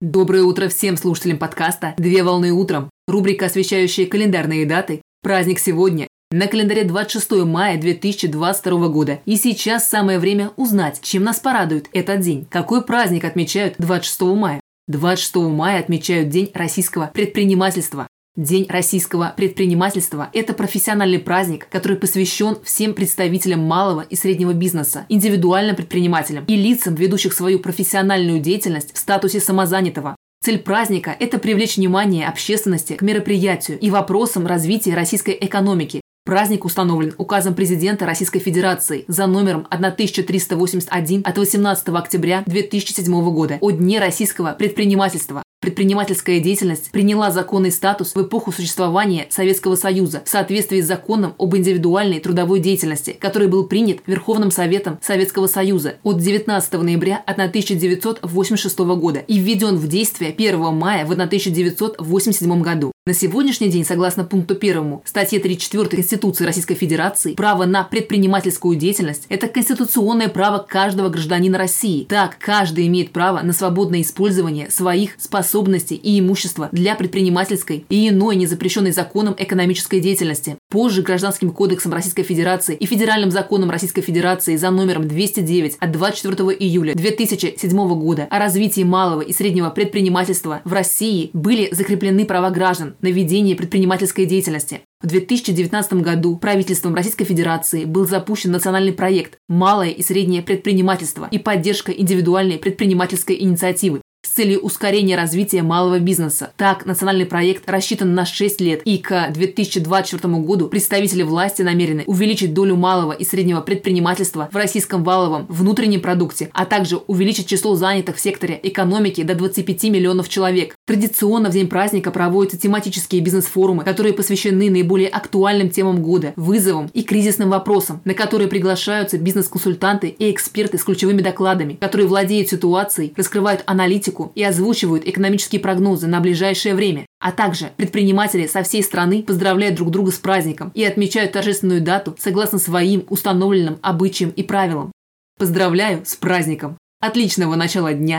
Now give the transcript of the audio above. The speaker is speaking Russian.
Доброе утро всем слушателям подкаста «Две волны утром». Рубрика, освещающая календарные даты. Праздник сегодня. На календаре 26 мая 2022 года. И сейчас самое время узнать, чем нас порадует этот день. Какой праздник отмечают 26 мая? 26 мая отмечают День российского предпринимательства. День российского предпринимательства – это профессиональный праздник, который посвящен всем представителям малого и среднего бизнеса, индивидуальным предпринимателям и лицам, ведущих свою профессиональную деятельность в статусе самозанятого. Цель праздника – это привлечь внимание общественности к мероприятию и вопросам развития российской экономики, Праздник установлен указом президента Российской Федерации за номером 1381 от 18 октября 2007 года о Дне российского предпринимательства. Предпринимательская деятельность приняла законный статус в эпоху существования Советского Союза в соответствии с законом об индивидуальной трудовой деятельности, который был принят Верховным Советом Советского Союза от 19 ноября 1986 года и введен в действие 1 мая в 1987 году. На сегодняшний день, согласно пункту 1 статьи 34 Конституции Российской Федерации, право на предпринимательскую деятельность – это конституционное право каждого гражданина России. Так, каждый имеет право на свободное использование своих способностей и имущества для предпринимательской и иной незапрещенной законом экономической деятельности. Позже Гражданским кодексом Российской Федерации и Федеральным законом Российской Федерации за номером 209 от 24 июля 2007 года о развитии малого и среднего предпринимательства в России были закреплены права граждан на ведение предпринимательской деятельности. В 2019 году правительством Российской Федерации был запущен национальный проект «Малое и среднее предпринимательство» и поддержка индивидуальной предпринимательской инициативы, с целью ускорения развития малого бизнеса. Так, национальный проект рассчитан на 6 лет, и к 2024 году представители власти намерены увеличить долю малого и среднего предпринимательства в российском валовом внутреннем продукте, а также увеличить число занятых в секторе экономики до 25 миллионов человек. Традиционно в день праздника проводятся тематические бизнес-форумы, которые посвящены наиболее актуальным темам года, вызовам и кризисным вопросам, на которые приглашаются бизнес-консультанты и эксперты с ключевыми докладами, которые владеют ситуацией, раскрывают аналитику, и озвучивают экономические прогнозы на ближайшее время. А также предприниматели со всей страны поздравляют друг друга с праздником и отмечают торжественную дату согласно своим установленным обычаям и правилам. Поздравляю с праздником! Отличного начала дня!